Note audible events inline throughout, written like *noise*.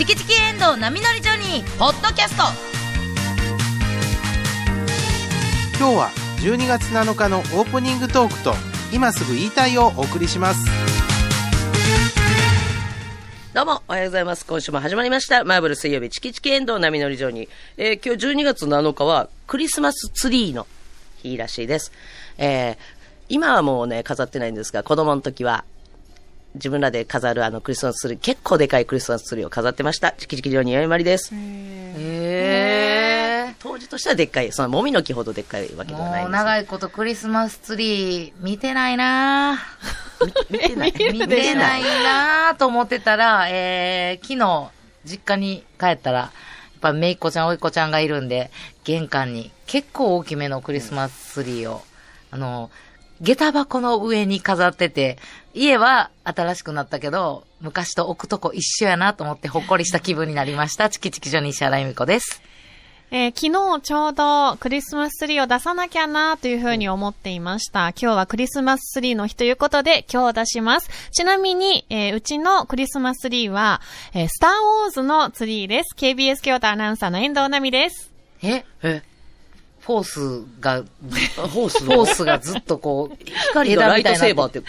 チキチキエンドウ波乗りジョニー」ポッドキャスト今日は12月7日のオープニングトークと今すぐ言いたいをお送りしますどうも、おはようございます。今週も始まりました。マーブル水曜日、チキチキエンドウ波乗り場に。えー今日12月7日は、クリスマスツリーの日らしいです。えー今はもうね、飾ってないんですが、子供の時は、自分らで飾るあのクリスマスツリー、結構でかいクリスマスツリーを飾ってました。チキチキ場によいまりです。へ当時としてはでっかい、そのもみの木ほどでっかいわけー。ではないんですもう長いことクリスマスツリー見てないな *laughs* 見てない。ぁ見てないなぁと思ってたら、えー、昨日、実家に帰ったら、やっぱめいっ子ちゃん、おいっ子ちゃんがいるんで、玄関に結構大きめのクリスマスツリーを、あの、下駄箱の上に飾ってて、家は新しくなったけど、昔と置くとこ一緒やなと思ってほっこりした気分になりました。チキチキジョニーシャライミコです。えー昨日ちょうどクリスマスツリーを出さなきゃなというふうに思っていました。今日はクリスマスツリーの日ということで今日出します。ちなみに、えーうちのクリスマスツリーは、えースターウォーズのツリーです。KBS 京都アナウンサーの遠藤奈美です。え？え、フォースが、*laughs* ホースフォースがずっとこう、光がライトセーバーっってこ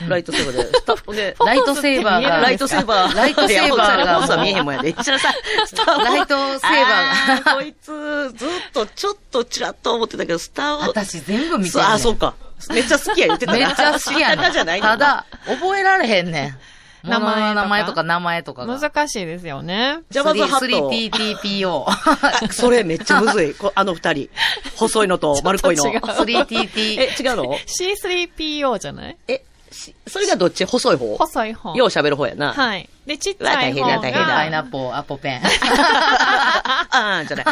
と？ライトセーバーで、*laughs* スタッフで、ライトセーバーが、ライトセーバー。ライトセーバーが。ホースは見えへんもんやで。一緒さ、スタ *laughs* ライトセーバーが。あこいつ、ずっとちょっとちらっと思ってたけど、スターウォーズ。私全部見てんねん。あ、そうか。めっちゃ好きや言ってたなめっちゃ好きやな。ただ、覚えられへんねん。名前名前とか名前とかが。難しいですよね。ジャバズハット。3TTPO。それめっちゃむずい。*laughs* こあの二人。細いのと丸っこいの。ちょっと違う 3TT。え、違うの？C3PO じゃない？え、しそれがどっち？細い方？細い方。よう喋る方やな。はい。で、ちっちゃい方大変だ大変だパイナが、ッポー、アポペン。あーじゃない。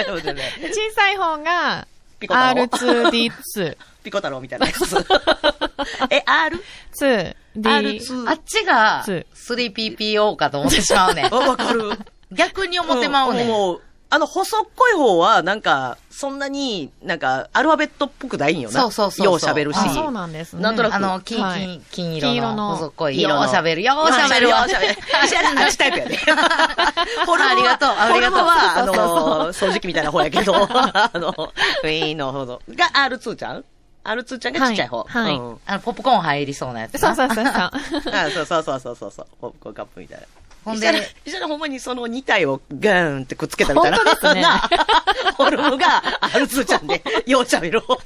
あそうじゃない小さい方が、ピコ太郎 R2D2。ピコ太郎みたいなやつ。*laughs* え、R? 2D。R2 あっちがつ 3PPO かと思ってしまうね。*laughs* わかる。逆に思ってまうねう、あの、細っこい方は、なんか、そんなに、なんか、アルファベットっぽくないんよな。そうそうそうよう喋るし。あ、そうなんですね。なんとなくあの、金、はい金、金色の、細っこい。よう喋る、よう喋るわ。よう喋る。私あっちタイプやで。*laughs* フォルムはありがとうありがとうは、あの、掃除機みたいな方やけど、あの、ウィーンのほど。が R2 ちゃん？?R2 ちゃんがちっちゃい方。はいはいうんあの、ポップコーン入りそうなやつな。そうそうそうそう。*laughs* あそうそうそうそうそうそう。ポップコーンカップみたいな。ほんで一緒に、ほんまにその2体をガーンってくっつけたみたいな。本当ですね *laughs* なフォルムが R2 ちゃんで、ようちゃべる方の。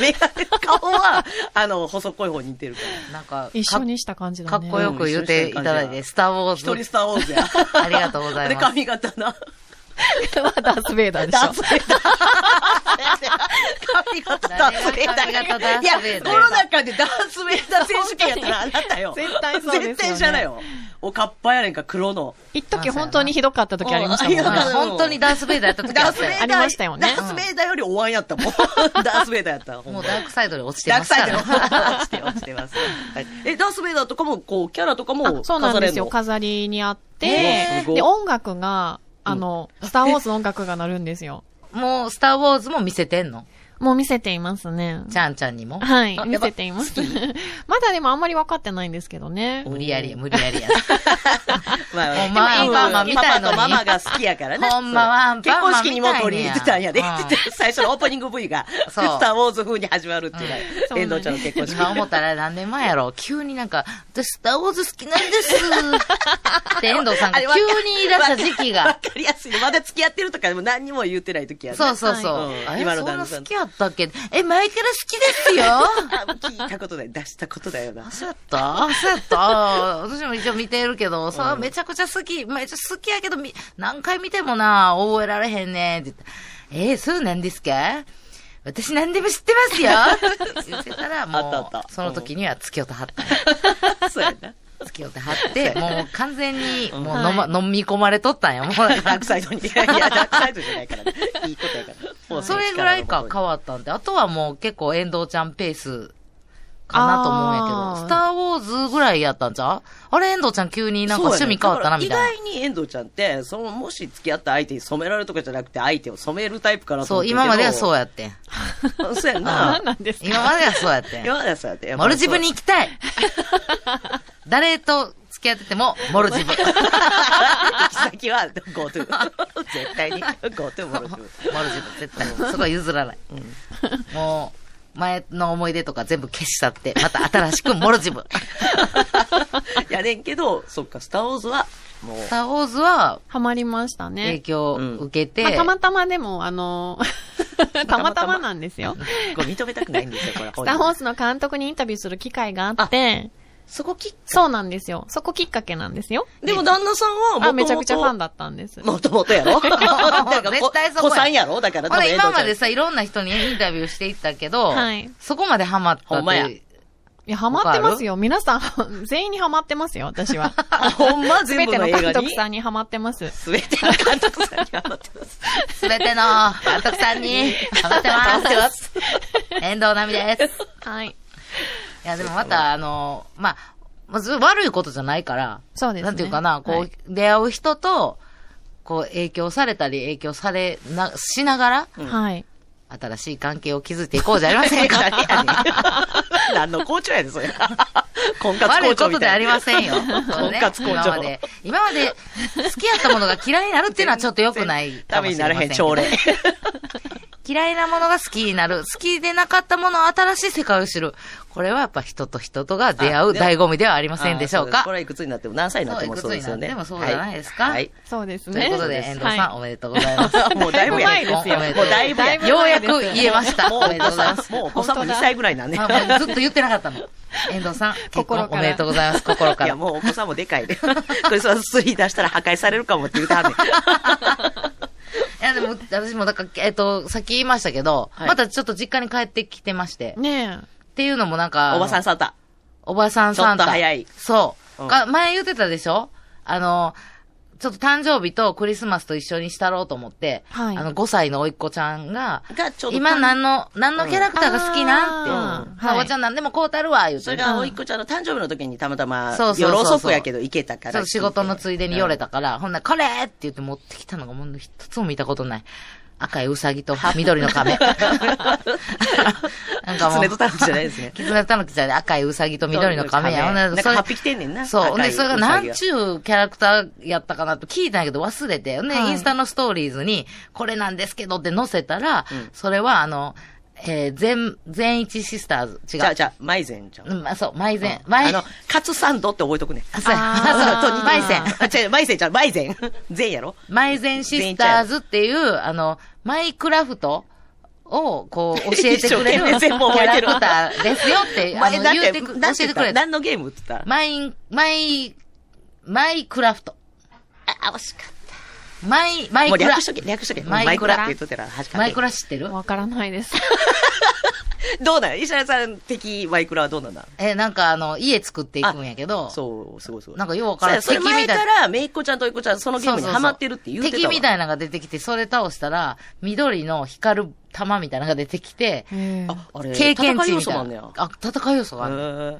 メガネ、顔は、あの、細っこい方に似てるから。なんか、一緒にした感じだね。かっこよく言っていただいて、スターウォーズ。一人スターウォーズや。*laughs* ありがとうございで、ます。髪型な。*laughs* ダース・ベイダーでしょダー。スベイダー。髪型ダースベイダー。髪型ダースベイダーいや、この中でダースベイダー選手権やったらあなたよ。絶対そうですよね絶対じゃないよ。おかっぱやねんか、黒の。一時本当にひどかった時ありましたもんね。本当にダース・ベイダーやった時あ。ありましたよねダースベイダーよりお椀やったもん。*laughs* ダースベイダーやった。もうダークサイドに落ちてダークサイ。ドに落ちて、落ちてます。はいえ、ダースベイダーとかも、こう、キャラとかもあそうなんですよ。飾飾りにあっえーてで、音楽が、あの、スター・ウォーズの音楽が鳴るんですよ。もう、スター・ウォーズも見せてんの？もう見せていますね。ちゃんちゃんにも？はいあ、見せています。*laughs* まだでもあんまり分かってないんですけどね。無理やり、無理やりや。れんの。まあまはアンパパパとママが好きやからね。*laughs* ほんまは結婚式にも取り入れてたんやで。*laughs* 最初のオープニング V が、スター・ウォーズ風に始まるっていうの遠藤ちゃんの結婚式。今思ったら何年前やろ急になんか、私スター・ウォーズ好きなんです。って遠藤さんが急に言い出した時期わが。かりやすいね。まだ付き合ってるとかでも何にも言ってない時やね。そうそうそう。今の旦那さん好きやったっけ？え、前から好きですよ。あ聞いたことない。出したことだよな。そうやった？そうやった？私も一応見てるけど、さ、めちゃくちゃ好き、めっちゃ好きやけど、み何回見てもな、覚えられへんねって言ったえー、そうなんですか？私何でも知ってますよ。*laughs* 言ってたら、もう、その時には付き合ってはった。*laughs* そうやな。付き合ってはって、もう完全に、もうはい飲ま、飲み込まれとったんや、もう。ダークサイドに。いや、ダークサイドじゃないからね。いいことやから。それぐらいか変わったんで、あとはもう結構遠藤ちゃんペースかなと思うんやけど、スターウォーズぐらいやったんちゃう？あれ遠藤ちゃん急になんか趣味変わったなみたいな。意外に遠藤ちゃんって、その、もし付き合った相手に染められるとかじゃなくて、相手を染めるタイプかなとそう、思ってるけど今まではそうやって。そうやんな何。*laughs* なんですか今まではそうやってん。今まではそうやって。モルジブに行きたい *laughs* 誰と付き合ってても、モルジブ。行き先は GoTo。*laughs* 絶対に GoTo モルジブ。モルジブ、絶対。そこは譲らない。もう、前の思い出とか全部消し去って、また新しくモルジブ。*laughs* やねんけど、そっか、スターウォーズは、もうス、ター・ウォーズはハマりました影ね。響を受けて、まあ、たまたまでも、あの、*laughs* たまたまなんですよ。これ認めたくないんですよ、これ。スター・ウォーズの監督にインタビューする機会があって、そこきっそうなんですよ。そこきっかけなんですよ。でも旦那さんはもともと、あ、めちゃくちゃファンだったんです。もともとやろ？だから絶対そこや子さんやろ？だからほら、多分今までさ、いろんな人にインタビューしていったけど、はいそこまでハマったって。ほんまやいや、ハマってますよ。皆さん、*laughs* 全員にハマってますよ、私は。ほんま？す *laughs* 全部べての監の映画に？督さんにハマってます。すべての監督さんにハマってます。すべての監督さんにハマって *laughs* ハマってま。す。遠藤奈美です。はい。いや、でもまた、あの、まあ、まず悪いことじゃないから、そうですね。なんていうかな、こう、はい出会う人と、こう、影響されたり、影響されな、しながら、はい。新しい関係を築いていこうじゃありませんか。*laughs* ねん何の校長やで、それ。*laughs* 婚活悪い校長みたいことでありませんよ。*laughs* 婚活校長今まで、今まで好きやったものが嫌いになるっていうのはちょっと良くないためになれへん、かもしれませ朝礼。嫌いなものが好きになる。好きでなかったものを新しい世界を知る。これはやっぱ人と人とが出会う醍醐味ではありませんでしょうか？あーそこ。れはいくつになっても何歳になってもそうですよね。そういくつになってもそうじゃないですか？はい。そうですね。ということで、遠藤さん、はおめでとうございます。*laughs* もうだいぶや前ですよおめでとうもうだいぶようやく言えました。もうおめでとうございます。もうお子さんも2歳ぐらいなんで。あもうずっと言ってなかったの。遠藤さん、*laughs* 結婚心からおめでとうございます。心かいや、ら。もうお子さんもでかいで。これさ、スリー出したら破壊されるかもって言うてはんねん。いや、でも、私も、だから、えっと、さっき言いましたけど、はいまたちょっと実家に帰ってきてまして。い。ねっていうのもなんか、おばさんサンタ。おばさんサンタ。ちょっと早いそう。うんが前言ってたでしょ？あの、ちょっと誕生日とクリスマスと一緒にしたろうと思って、はいあの、5歳の甥っ子ちゃんが、が。今何の、何のキャラクターが好きなんって、うんおばちゃん何でもこうたるわ、言うて。それが、おいっ子ちゃんの誕生日の時にたまたま、そうそうそう夜遅くやけど行けたから。そう、仕事のついでに寄れたから、ほんなら、これって言って持ってきたのがもう一つも見たことない。赤いウサギと緑の亀。*laughs* なんかもう。狐とタヌキじゃないですね。狐とタヌキじゃない赤いウサギと緑の亀や。それなんか8匹てんねんな。そう。赤いで、それがウサギ何ちゅうキャラクターやったかなと聞いたんやけど忘れて。で、はいインスタのストーリーズに、これなんですけどって載せたら、うんそれはあの、えー、全、全一シスターズ。違う。じゃあ、じゃあ、マイゼンじゃん。うん、まあそう、マイゼン。マイ、あの、カツサンドって覚えとくね。あそうやあーそう、マイゼン。あ、違う、マイゼンじゃん、マイゼン。*laughs* ゼンやろマイゼンシスターズっていう、あの、マイクラフトを、こう、教えてくれる *laughs* 全部覚えてるャラクターですよって、*laughs* あの、だってく、教えてくれた。何のゲームって言った？マイン、マイ、マイクラフト。あ、惜しかっマイ、マた。イクラもう略しとけ、略しとけ。マイクラマイクラって言っとったら、かマイクラ知ってる？わからないです。*laughs* どうなん？石原さん的マイクラはどうなんだ？え、なんかあの、家作っていくんやけど、そう、すごいすごい。なんかようわからん敵みたいから、めいっ子ちゃんとおいっ子ちゃん、そのゲームにハマってるって言うてたわ。敵みたいなのが出てきて、それ倒したら、緑の光る玉みたいなのが出てきて、あ、あれ、経験戦い値みたいな要素もあんねや。。あ、戦い要素がある。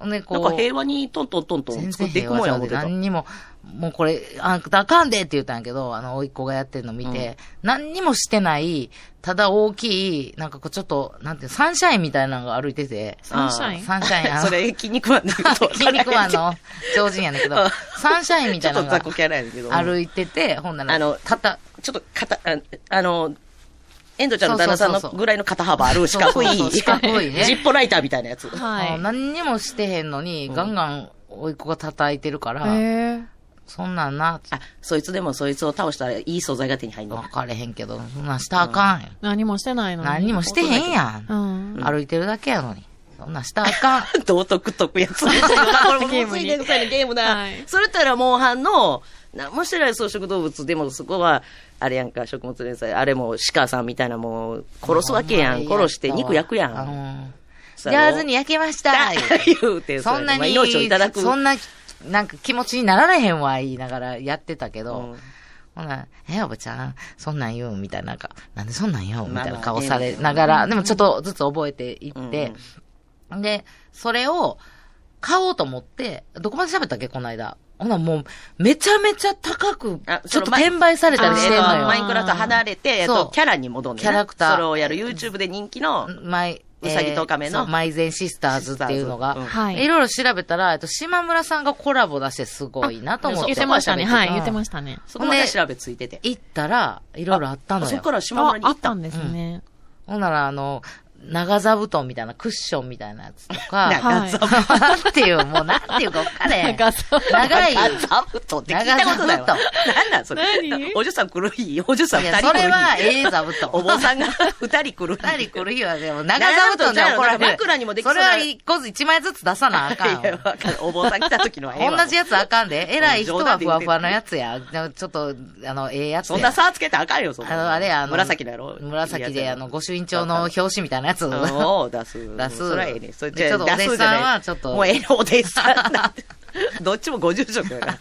へほんで、ーこう、なんか平和にトントントントン全作っていくもんや思ってた。何にも、もうこれ、あんたあかんでって言ったんやけど、あの、甥っ子がやってるの見て、何にもしてない、ただ大きい、なんかこうちょっと、なんていうのサンシャインみたいなのが歩いてて、サンシャイン？サンシャイン、*laughs* それ、筋肉マンで言うと。筋肉マンの？超人やねんけど。うん、サンシャインみたいなのがっと雑魚キャラやねんけど。歩いてて、ほんなら、あの肩、ちょっと肩、ああの、遠藤ちゃんの旦那さんのぐらいの肩幅ある四角い、四角いね *laughs* ジッポライターみたいなやつ。はい。あ何にもしてへんのに、ガンガン甥っ子が叩いてるから、そんなんな、あ、そいつでもそいつを倒したらいい素材が手に入んの分。かれへんけど、そんなんしたらあかんよ。何もしてないのに。何にもしてへんや。うんん。歩いてるだけやのに。そんなんしたらあかん。*laughs* 道徳解くやつ。*laughs* これもゲームについてくさいのゲームだ。はいそれったら、モンハンの、何もしてない草食動物でもそこは、あれやんか、食物連鎖、あれも鹿さんみたいなもう、殺すわけやん。殺して肉焼くやん。上手に焼けました。*laughs* 言うて、そんなに、まあ命をいただく。そんな、なんか気持ちになられへんわ、言いながらやってたけど、うんほな、え、おばちゃん、そんなん言う？んみたいな、なんか、なんでそんなん言う？んみたいな顔されながら、でもちょっとずつ覚えていって、うんで、それを買おうと思って、どこまで喋ったっけ、この間。ほな、もう、めちゃめちゃ高くあ、ちょっと転売されたりしてんのえっとマイよ。ンクラフト離れて、えっと、そうキャラに戻んキャラクターそれをやる YouTube で人気の、マイ、うさぎと亀のそうマイゼンシスターズっていうのが、うんはいいろいろ調べたら、えっと、島村さんがコラボ出してすごいなと思っあて。言ってましたね。はい、うん言ってましたね。そこまで調べついてて。行ったら、いろいろあったのよ。そこから島村に行ったんですね。ほんなら、あの、長座布団みたいなクッションみたいなやつとか、*laughs* はいなんていう、もうなんていうか分かれへん。長座長い。長座布団って聞いたことないわ。長座なんなんそれ。何？おじさん来る日、おじさん二人来る日。それはええ座布団。お坊さんが *laughs* 二人来る日。二人来る日は、でも長座布団で怒られる。枕にもできそれは一個ずつ一枚ずつ出さなあかんお坊さん来た時の同じやつあかんで。偉い人冗はふわふわのやつや。ちょっと、あの、ええやつや。そんな差つけたらあかんよ、そんなあの、あれや、あの、紫のやろ紫で、あの、御朱印帳の表紙みたいなやつ。おう出す。出すそれはええね。それでちょっとお弟子さんはちょっともうええのお弟子さんなんて。*laughs* どっちもご住職やから。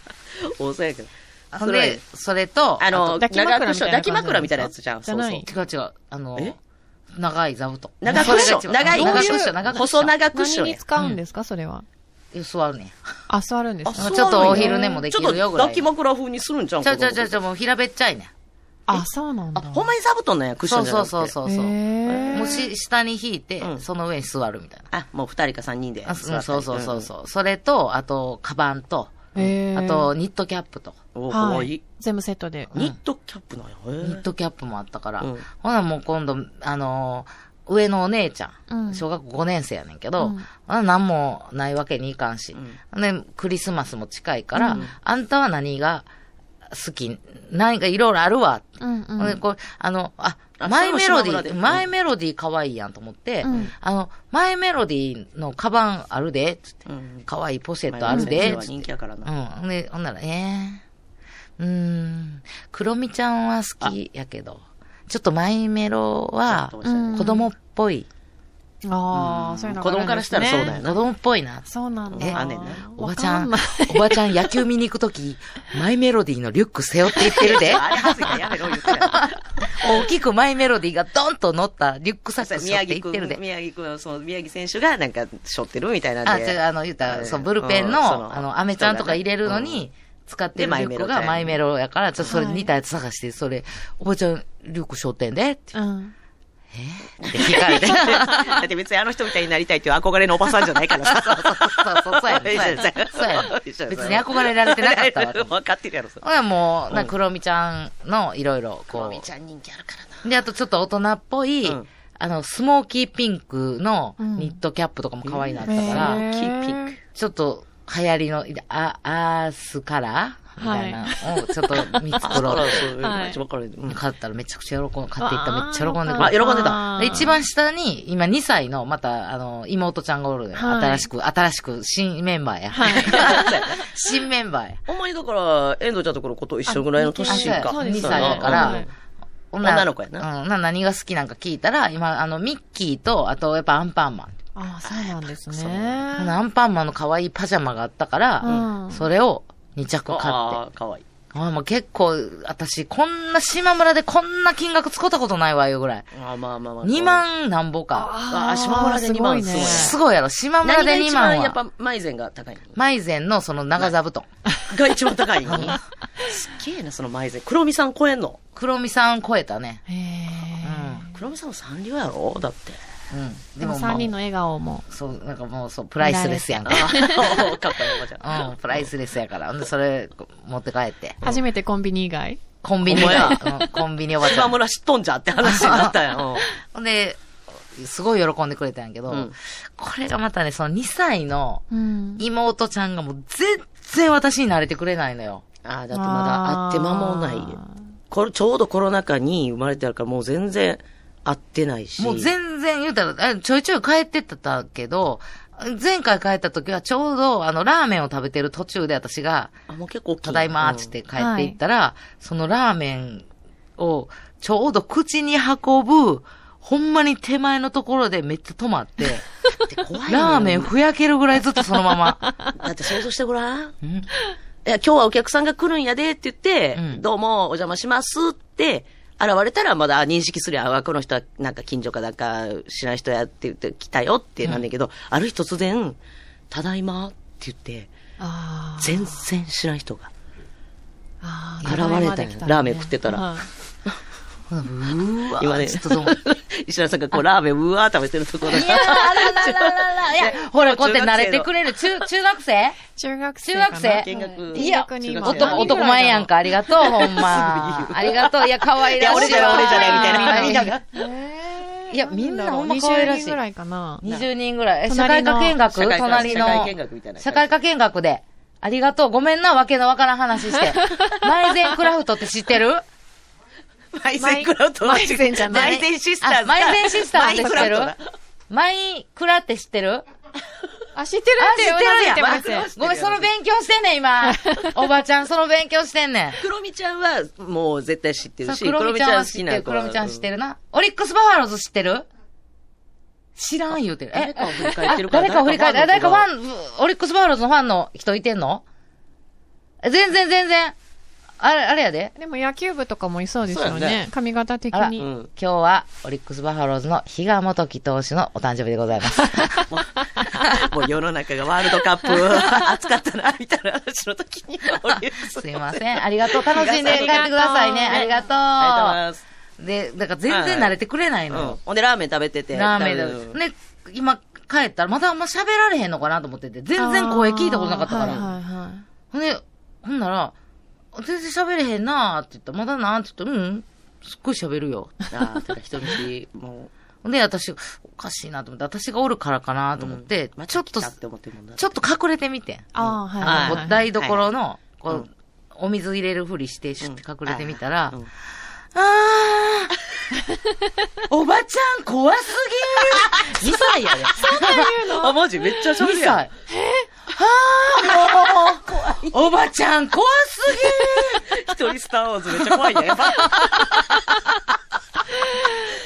多そうやけど。ほんで、それと、えあの、抱き枕みたいな感じ抱き枕みたいなやつじゃん。じゃないそう違う違う、あのえ、長い座布団。長クッション長い長クッション、長クッション。細長クッションや何に。使うんですか、それは。座るねん。あ、座るんですあかそうちょっとお昼寝もできるよちょっとぐらい抱き枕風にするんじゃん。ちょちょちょちょ、もう平べっちゃいねん。あ、そうなんあ、だ。ほんまに座布団なんや、クッショそうンじゃなくて？そうそうそう。そうもうし、下に引いてう、んその上に座るみたいな。あ、もう二人か三人であ座ったり。うんそうそうそうそう。それと、あと、カバンと、へーあと、ニットキャップと。うん。お、かわいい。全部セットで。ニットキャップなんや。へニットキャップもあったから。うんほなもう今度、あのー上のお姉ちゃん、うん小学校5年生やねんけど、うん何もないわけにいかんし。で、クリスマスも近いから、あんたは何が好き何かいろいろあるわ。うんうんこうあの、あ、あマイメロディー、マイメロディー可愛いやんと思って、うんあの、マイメロディーのカバンあるで、つって。うん。可愛いポシェットあるで、つっては人気やからな。うん。ほんで、ほんなら、ええうーん、クロミちゃんは好きやけど、ちょっとマイメロは子供っぽい。ああ、そういうの子供からしたらそうだよ子供っぽいな。そうなんだ。えあんねんなおばちゃん、おばちゃん野球見に行くとき、マイメロディーのリュック背負って行ってるで。*laughs* あれ恥ずいからやめろ、言ってた大きくマイメロディーがドンと乗ったリュックサック背負宮って城君、行ってるで。宮城君、その宮城選手がなんか、背負ってるみたいなんあ、で。違う、あの、言ったら、うんそう、ブルペンうんその、あの、アメちゃんとか入れるのに、使ってるリュックがでマイメロやから、ちょっとそれはい似たやつ探して、それ、おばちゃん、リュック背負ってんでってうん。って聞かれて。*laughs* だって別にあの人みたいになりたいっていう憧れのおばさんじゃないからさ。そうそうそう、そうやねんそうやねんそうやねん別に憧れられてなかったわ。分かってるやろ、それ。ほらもう、な、クロミちゃんのいろいろ、こみちゃん人気あるからう。で、あとちょっと大人っぽい、うんあの、スモーキーピンクのうんニットキャップとかも可愛いなったかへら、ーキーピンク。ちょっと流行りの、あ、アースカラーみたいなのをちょっと見繕ろ *laughs* うと。はい一番からい。うん買ったらめちゃくちゃ喜ん、買っていったらめっちゃ喜んでくあ、れた。喜んでた。で一番下に、今2歳の、また、あの、妹ちゃんがおるのよ。はい新しく、新しく、新メンバーや。はい *laughs* 新メンバーや。ほんまにだから、遠藤ちゃんとこの子と一緒ぐらいの年か。そうです2歳だから、うんほんなら女の子やなうん。な何が好きなんか聞いたら、今、あの、ミッキーと、あと、やっぱアンパンマン。ああ、そうなんですそうね。アンパンマンの可愛いパジャマがあったから、うんそれを2着買って。ああ、かわいい。ああもう結構、私、こんな島村でこんな金額使ったことないわよぐらい。あまあまあまあ。2万なんぼか。あ島村で2万すごいねすごいやろ。島村で2何が一万は。番やっぱ、マイゼンが高いの？マイゼンのその長座布団。が一番高いの？すっげえな、そのマイゼン。黒見さん超えんの？黒見さん超えたね。へえ。黒見さんもサンリオやろ？だって。うん。でも3人の笑顔も。そう、なんかもうそう、プライスレスやんか。かっこいいおばちゃん。*laughs* うん、プライスレスやから。ほんで、それ、持って帰って。初めてコンビニ以外？コンビニコンビニおばちゃん。島村知っとんじゃって話になったや *laughs* ん。うんほんで、すごい喜んでくれたんやけど、うんこれがまたね、その2歳のうん。妹ちゃんがもう全然私に慣れてくれないのよ。ああ、だってまだ会って間もないよ。これ、ちょうどコロナ禍に生まれてるから、もう全然会ってないし。もう全然言うたら、あちょいちょい帰ってってたけど、前回帰った時はちょうど、あの、ラーメンを食べてる途中で私が、あ、もう結構。ただいまーっつって帰っていったら、そのラーメンをちょうど口に運ぶ、ほんまに手前のところでめっちゃ止まって、*laughs* ラーメンふやけるぐらいずっとそのまま。*laughs* だって想像してごらん。うんいや、今日はお客さんが来るんやでって言って、うんどうもお邪魔しますって、現れたらまだ認識するやん。あこの人はなんか近所かなんか知らん人やって言って来たよってなんだけど、ある日突然、ただいまって言って。全然知らん人が。あ現れたんやラーメン食ってたら今ねちょっとどう *laughs* 石原さんがこう、ラーメンうわー食べてるところいやー、あららららら。*laughs* いや、ほら、こうやって慣れてくれる。中、中学生中学生？中。学生見学。いや、男、男前やんか。ありがとう、ほんま。*laughs* ありがとう。いや、可愛らしいわ。いや俺じゃない俺じゃないみたいなみんなが。えーいやみんなほんま20可愛らしい人ぐらいかな。20人ぐらい。え社会科見学？隣の。社会見学みたいな社会科見学で。ありがとう。ごめんな、わけのわからん話して。マイゼンクラフトって知ってる？マイゼンクラウトマイゼンじゃないマイゼンシスターズあマイゼンシスターズって知ってる？マイクラって知ってる？あ、知ってるあ、って知ってるてます。ごめん、その勉強してんねん、今。*laughs* おばちゃん、その勉強してんねん。クロミちゃんはもう絶対知ってるし、クロミちゃんは好きな知ってる。クロミちゃん知ってるな。オリックスバファローズ知ってる？知らん言うてる。誰かを振り返ってるあ誰かを振り返って、あ誰かフンァン、オリックスバファローズのファンの人いてんの？え全然全然。あれ、あれやで。でも野球部とかもいそうですよそうやねね。髪型的に。うん今日はオリックスバファローズの比嘉元樹投手のお誕生日でございます。*laughs* もう世の中がワールドカップ熱か *laughs* ったな、みたいな話の時に、オリックスすいません。ありがとう。楽しんで帰ってくださいね。ありがとう。ありがとうございます。で、だから全然慣れてくれないのよ。うん。ほんで、ラーメン食べてて。ラーメンうんで。で、今帰ったらまたあんま喋られへんのかなと思ってて、全然声聞いたことなかったから。はいはいはい。ほんで、ほんなら、全然喋れへんなーって言ったら、まだなーって言ったら、うん、すっごい喋るよ。ああ、てか人見知り、もほんで、私、おかしいなと思って、私がおるからかなう。と思って、うんちょっと、また来たって思ってるもんな。ちょっと隠れてみてん。ああ、はいははいいはい。台所の、こう、うんお水入れるふりして、シュッて隠れてみたら、うんあー、*laughs* おばちゃん怖すぎー *laughs* !2 歳やで。*laughs* あ、マジ？めっちゃ喋2るやん。歳。はぁ、もう、おばちゃん怖すぎ一人スターウォーズめっちゃ怖いね。や *laughs* っ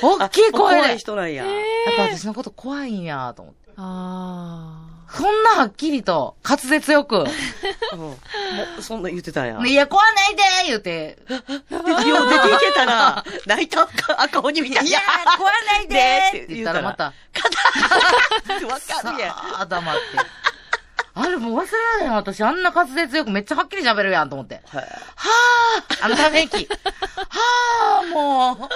大きい声怖いで。人なんや。やっぱ私のこと怖いんやと思って。あそんなはっきりと、滑舌よく、*laughs* うんもう、そんな言ってたんや。いや、怖ないでー言うて、よう出ていけたら、泣いた赤鬼みたいな。いやー、怖ないでーって言ったらまた、*laughs* わかるやん。さあ、黙って。あれもう忘れられへん私、あんな滑舌よくめっちゃはっきり喋るやんと思って。はいはぁあのため息。はぁもう。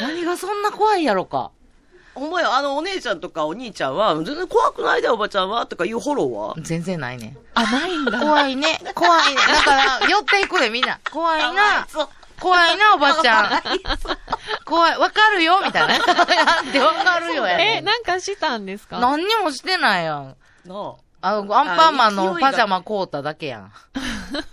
*laughs* 何がそんな怖いやろか。お前、あの、お姉ちゃんとかお兄ちゃんは、全然怖くないで、おばちゃんはとかいうフォローは全然ないね。あ。あ、ないんだ。怖いね。怖いね。だから、寄っていくでみんな。怖いな。怖いな、おばちゃん。怖い。わかるよみたいな。*laughs* したんですか？何にもしてないやん。なあの、アンパンマンのパジャマ買うただけやん。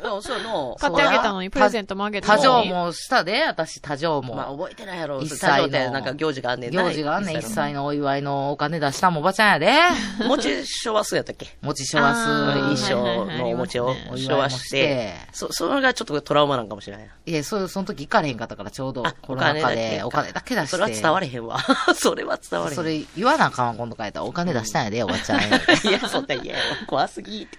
あ。うんそうやな。買ってあげたの？に、プレゼントもあげた多の？に。乗もしたで、私、多乗も。まあ、覚えてないやろ。一歳のなんか行事があんねんな行事があんねん、一歳歳のお祝いのお金出したんもおばちゃんやで。の。餅昭和数やったっけ？餅しょわあーす。一生のお餅を昭和して、そ、それがちょっとトラウマなんかもしれないな。いや、そう、その時行かれへんかったから、ちょうどあコロナ禍で、おお金金だけ出して。それは伝われへんわ。*laughs* それは伝われへん。それ言わなあかんわ、今度帰ったら。お金出したんやで、おばちゃん。*laughs* いや、そんなん嫌やわ怖すぎって。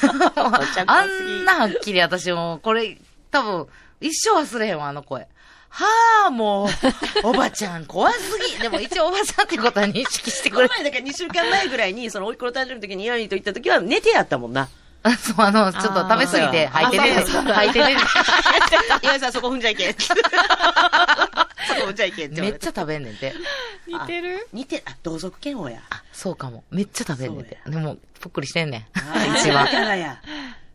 *laughs* あんなはっきり私も、これ、多分、一生忘れへんわ、あの声。はあ、もう、おばちゃん怖すぎ。*laughs* でも一応おばさんってことは認識してくれ。この前、だから2週間前ぐらいに、その、おいっ子の誕生日の時にイヤリと行った時は寝てやったもんな。あそう、あの、ちょっと食べ過ぎて、吐いてね、吐いてね。*laughs* 岩井さんそこ踏んじゃいけん。*laughs* そこ踏んじゃいけんめってちゃ食べんねんて。*laughs* 似てる？似て、あ、同族嫌悪や。あ、そうかも。めっちゃ食べんねんて。でも、ぷっくりしてんねん。一番。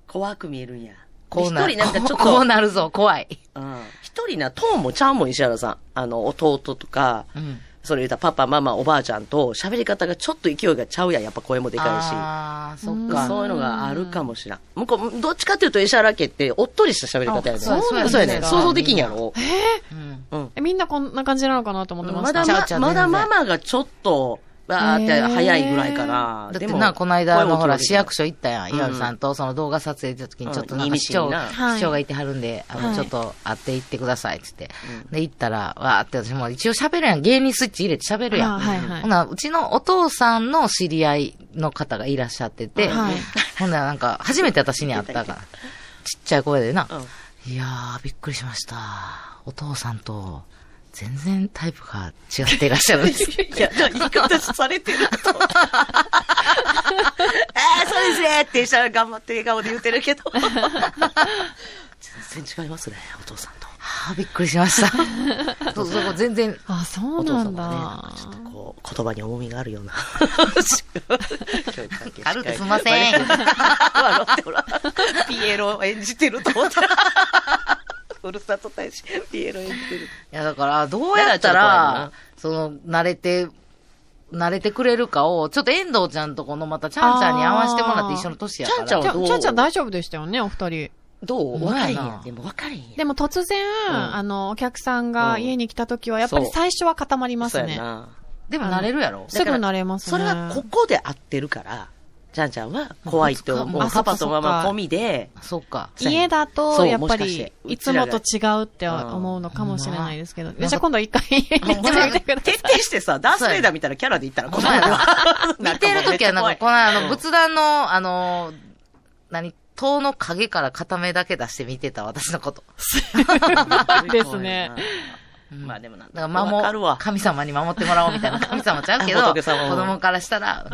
怖く見えるんや。こうなる。一人なんかちょっと、こうなるぞ、怖い。うん一人な、トーンもちゃうもん、石原さん。あの、弟とか、うん。それ言ったらパパ、ママ、おばあちゃんと喋り方がちょっと勢いがちゃうやん。やっぱ声もでかいし。ああ、そっうんか。そういうのがあるかもしれん。向こう、どっちかっていうと石原家って、おっとりした喋り方やねあそうそうやね想像できんやろうん。うん。え、みんなこんな感じなのかなと思ってました。まだまだママがちょっと、わーって早いぐらいかな。でもだってな、この間のほら、市役所所行ったやん。うん岩見さんとその動画撮影行った時にちょっとなんうんか市長、市長がいてはるんで、あの、はいちょっと会って行ってくださいって言って。で、行ったら、わーって私も一応喋るやん。芸人スイッチ入れて喋るやん。ほな、うちのお父さんの知り合いの方がいらっしゃってて、はいほんならなんか、初めて私に会ったから、ちっちゃい声でな、うんいやー、びっくりしました。お父さんと、全然タイプが違っていらっしゃるんです。*laughs* いや、言い方されてると思った。あ *laughs* あ、そうですねって石原頑張って笑顔で言ってるけど。全然違いますね、お父さんと。あびっくりしました。*laughs* そうそこ全然、あ、そうなん様ね、なんだか。ちょっとこう、言葉に重みがあるような。軽くすんません。笑ってほら、ピエロを演じてると思ったら。ふるさと大使、ピエロ演じてる。いや、だから、どうやったら、その、慣れて、慣れてくれるかを、ちょっと遠藤ちゃんとこのまた、ちゃんちゃんに合わせてもらって一緒の年やから。ちゃんちゃんはどう？ちゃんちゃん大丈夫でしたよね、お二人。どう？ほんまやな分かれへん。でも分かれへん。でも突然、んあの、お客さんが家に来た時は、やっぱり最初は固まりますね。そうやな。でも慣れるやろすぐ慣れますね。それはここで合ってるから、ちゃんちゃんは怖いって思う。もうパパとママ込みで、そっか。家だと、やっぱり、いつもと違うって思うのかもしれないですけど。んじゃあ今度一回家に来てみてください。徹底してさ、ダースレーダーみたいなキャラで言ったら、ほんまやなな見てるときはなんか、このあの、仏壇の、あの、何、塔の影から片目だけ出して見てた私のこと。*laughs* ですね。まあでもなんだからだわかるわ。神様に守ってもらおうみたいな。神様ちゃうけど、*laughs* 子供からしたら、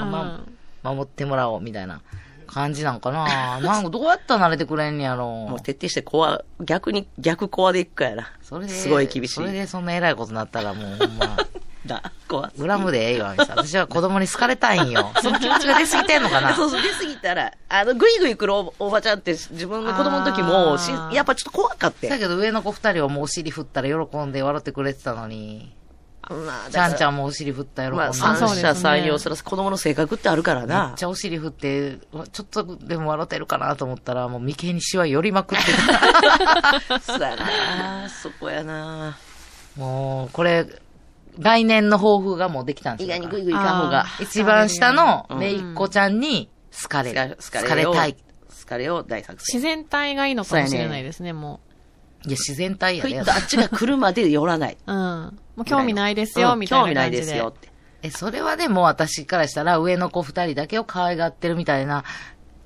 守ってもらおうみたいな感じなんかな。*laughs* なんかどうやったら慣れてくれんねやろもう徹底してコア、逆に、逆コアでいくかやな。それで、すごい厳しい。それでそんな偉いことになったらもうほんま、*laughs* だ、コア。恨むでええよ、さ。私は子供に好かれたいんよ。その気持ちが出すぎてんのかな。*laughs* そうそう、出過ぎたら、あの、ぐいぐい来るおおばちゃんって自分の子供の時もしやっぱちょっと怖かって。だけど上の子二人はもうお尻振ったら喜んで笑ってくれてたのに、まあちゃんちゃん。んもお尻振ったら喜んで。まあ、あ三者三様、それは子供の性格ってあるからめっなち。ゃお尻振って、ちょっとでも笑ってるかなと思ったら、もう眉間にシワ寄りまくってた。そうやな。そこやな。もう、これ、来年の抱負がもうできたんですよ。意外にグイグイいかん方が。一番下のうんめいっ子ちゃんに好かれ好かる。好好かれをかれたい。い好かれを大作戦。自然体がいいのかもしれないですね、もや、自然体やでふいっ。とあっちが来るまで寄らない。う。うん。もう興味ないですよ、うんみたいな興味ないで。ですよって。え、それはでも私からしたら上の子二人だけを可愛がってるみたいな、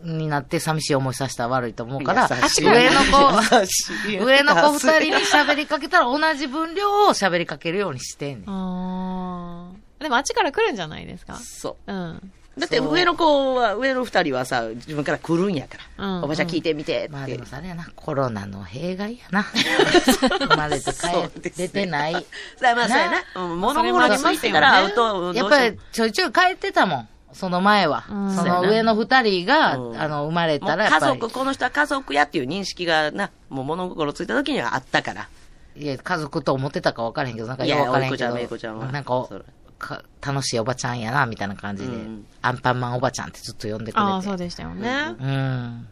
になって寂しい思いさせたら悪いと思うから、上の子、上の子二人に喋りかけたら同じ分量を喋りかけるようにしてんねん。でもあっちから来るんじゃないですか？そう。うん。だって上の子は、上の二人はさ、自分から来るんやから。うんおばちゃん聞いてみてって。まあでもさ、あれやな、コロナの弊害やな。*laughs* 生まれて帰そうですね出てない。さあまあそうやな。うん物心ついてからやっぱりちょいちょい帰ってたもん。その前は。うんその上の二人が、うんあの、生まれたら。家族、この人は家族やっていう認識がな、もう物心ついた時にはあったから。いや、家族と思ってたか分からへんけど、なんかいやよく分からへんけど。おいこちゃんめいこちゃんはなんかか、楽しいおばちゃんやな、みたいな感じで、うんアンパンマンおばちゃんってずっと呼んでくれて。ああ、そうでしたよね。うん。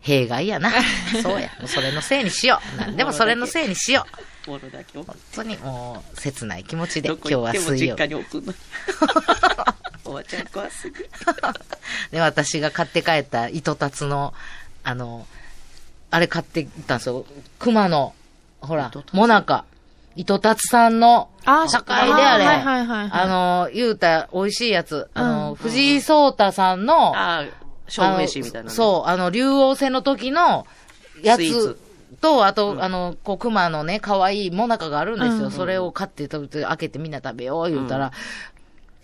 弊害やな。*laughs* そうや。もうそれのせいにしよう。なんでも *laughs* それのせいにしよう。本当にもう、切ない気持ちで、ど今日は水曜実家。に送るの。*laughs* おばちゃん怖すぎ。で、私が買って帰った糸達の、あの、あれ買ってきたんですよ。熊の、ほら糸、達？モナカ。糸達さんの、あ高いであれ。はいはいはいはい。あの、言うた美味しいやつ。あうの、ん。藤井聡太さんの、ああ、勝負飯みたいな、そう、あの、竜王戦の時のやつ。と、あと、あの、こう、熊のね、可愛いモナカがあるんですよ。うんそれを買って食べて、開けてみんな食べよう、言うたら、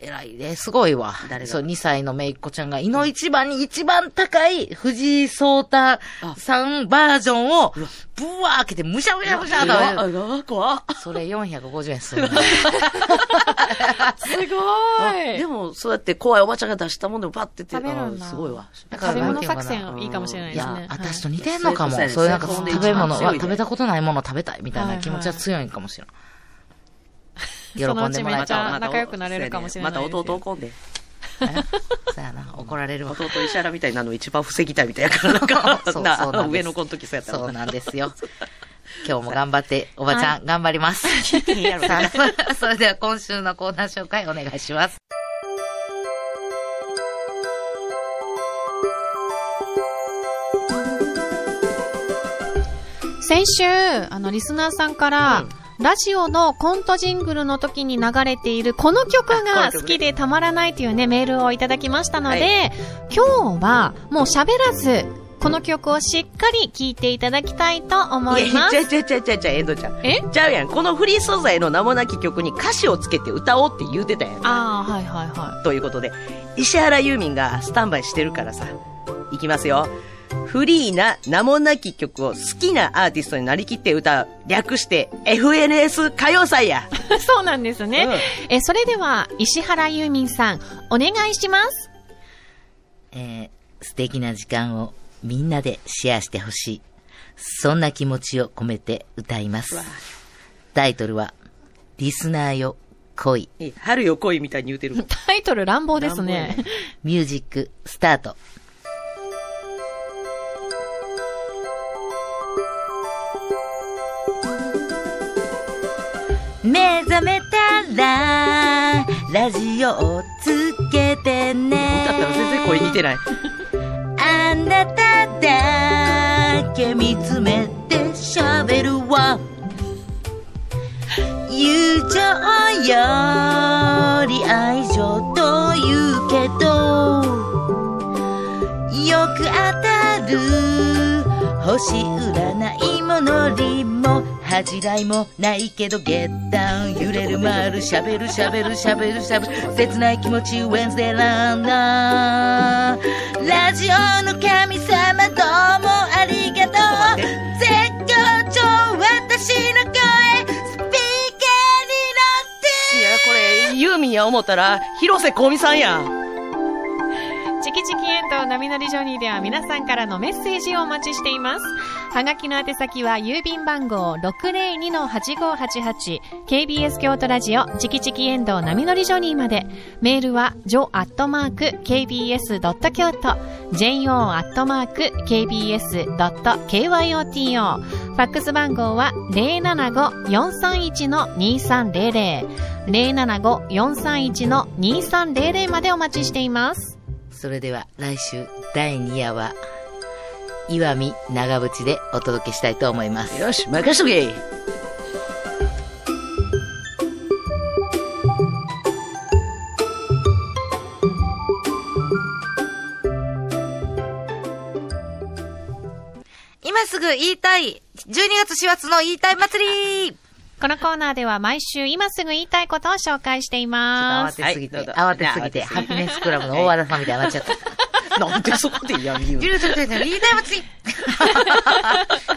偉いね、すごいわ。そう、2歳のめいっ子ちゃんが、いの一番に一番高い藤井聡太さんバージョンを、ぶわー開けて、むしゃむしゃむしゃとあ食べる。あ、怖っそれ450円するの。すごい。でも、そうやって怖いおばちゃんが出したものをパッてって、食べすごいわ。食べ物作戦いいかもしれないいですねや。、私と似てんのかも。はいそういうなんか食べ物は食べたことないもの食べたいみたいない気持ちは強いんかもしれん。喜そのうんちでもらえためっちゃ仲良くなれるかもしれないまた弟怒んで。そうやな、*laughs* 怒られるわ。弟石原みたいなの一番防ぎたいみたいやから、なんか、*laughs* そうそうななんです上の子の時そうやったそうなんですよ。*laughs* 今日も頑張って、おばちゃん、頑張ります。それでは今週のコーナー紹介お願いします。先週、あの、リスナーさんから、ラジオのコントジングルの時に流れているこの曲が好きでたまらないというね、メールをいただきましたので、は今日はもう喋らず、この曲をしっかり聴いていただきたいと思います。いや、ちゃうちゃうちゃうちゃエンドちゃん。え？ちゃうやん。このフリー素材の名もなき曲に歌詞をつけて歌おうって言うてたやん。ああ、はいはいはということで、石原ユーミンがスタンバイしてるからさ、いきますよ。フリーな名もなき曲を好きなアーティストになりきって歌う。略して FNS 歌謡祭や。*laughs* そうなんですね。え、それでは、石原ユーミンさん、お願いします。えー素敵な時間をみんなでシェアしてほしい。そんな気持ちを込めて歌います。タイトルは、リスナーよ、恋。え春よ恋みたいに言うてる。*laughs* タイトル乱暴です乱ね暴。ミュージック、スタート。目覚めたら、ラジオをつけてね。歌ったら全然声似てない。あなただけ見つめて喋るわ友情より愛情と言うけどよく当たる星占いものりも恥じらいもないけどゲッタン揺れる丸喋る喋る喋る喋る。切ない気持ちウェンズデーランナー。ラジオの神様どうもありがとう。絶好調私の声スピーカーになって。いや、これ、ユーミンや思ったら、広瀬香美さんや。ん。チキチキエンド波乗りジョニーでは皆さんからのメッセージをお待ちしています。はがきの宛先は郵便番号 602-8588KBS 京都ラジオチキチキエンド波乗りジョニーまで。メールは jo.kbs. 京都 jo.kbs.kyoto ファックス番号は075-431-2300 075-431-2300までお待ちしています。それでは来週第2夜は岩見長渕でお届けしたいと思いますよし、任しとけ。今すぐ言いたい !12 月4月の言いたい祭りこのコーナーでは毎週今すぐ言いたいことを紹介しています。慌てすぎて、はい慌てすぎて、慌てすぎてハピネスクラブの大和田さんみたいになっちゃった。*laughs* なんでそこで嫌味言うの？12月4月の言いたい祭り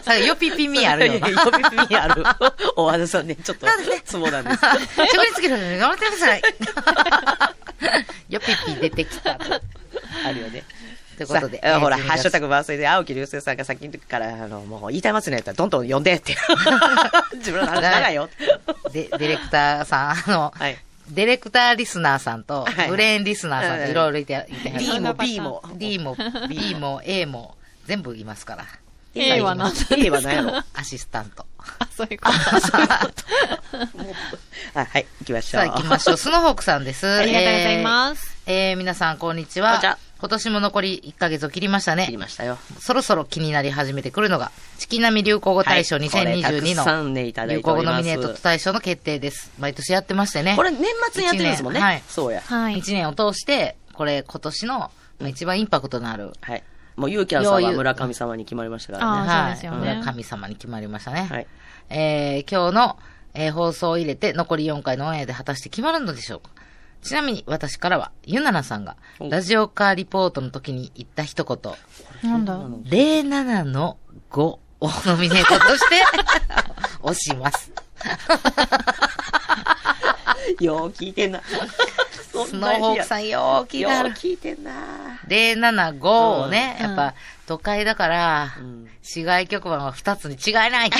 *laughs* さよぴぴみあるよな。いや呼び込みある。*laughs* 大和田さんね、ちょっと、ツボなんです。職につけるのに頑張ってくださいよぴぴ出てきた。とあるよね。いうことで。ほら、12月ハッシュタグバースデーで青木流星さんが先にから、あの、もう言いたいますねって言ったら、どんどん呼んでって。*laughs* 自分の話長いよって。で、ディレクターさん、あの、はい。ディレクターリスナーさんとはい、ブレーンリスナーさんといろいろいて、D も B も。D も B も A も全部いますから。A は何 A は何やろ。アシスタント。あ、そういうこと。*laughs* あはい、行きましょう。さあ行きましょう。スノーホークさんです。ありがとうございます。えー。えー皆さんこんにちはこんにちは。今年も残り1ヶ月を切りましたね切り。ましたよ。そろそろ気になり始めてくるのが、チキナミ流行語大賞はいこれた2022くさんねいたの流行語ノミネート大賞の決定です。毎年やってましてね。これ年末にやってるんですもんね。一年はいそうや。はい。1年を通して、これ今年のまあ一番インパクトのある、はい。もう、ユーキャンさんは村上様に決まりましたからね。あはいそうですよね村神様に決まりましたね。はい。えー今日の、えー放送を入れて残り4回のオンエアで果たして決まるのでしょうかちなみに私からは、ゆななさんが、おラジオカーリポートの時に言った一言、なんだ？07の5をノミネートとして、押します。*laughs* よう聞いてんな。そスノーホークさんよー聞いようてはる。聞いてんな。075をね、うんやっぱ都会だから、ん市外局番は2つに違いないって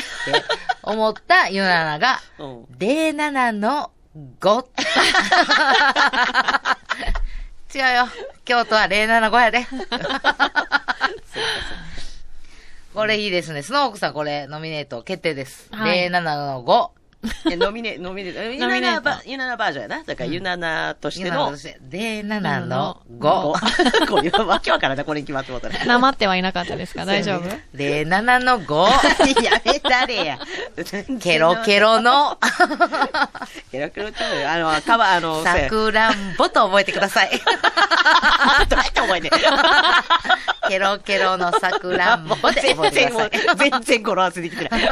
思ったゆななが、うん。07の5。違うよ。京都は075やで。これいいですね。スノークさんこれノミネート決定です。はい07の5。*laughs* え、ノミネ、ノミネ、ユナナバ、ユナナバージョンやな。だからユナナとしての今のと、して07の5。5。*laughs* これ、わけわからんな、これに決まってもうたら。なまってはいなかったですか？大丈夫？07の5。*laughs* やめたれや。ケロケロのケロケロちゃうよあの、かば、あの、さくらんぼと覚えてください。どうやって覚えて *laughs* ケロケロのさくらんぼで全覚えて然もうくださ、全然語呂合わせできてない。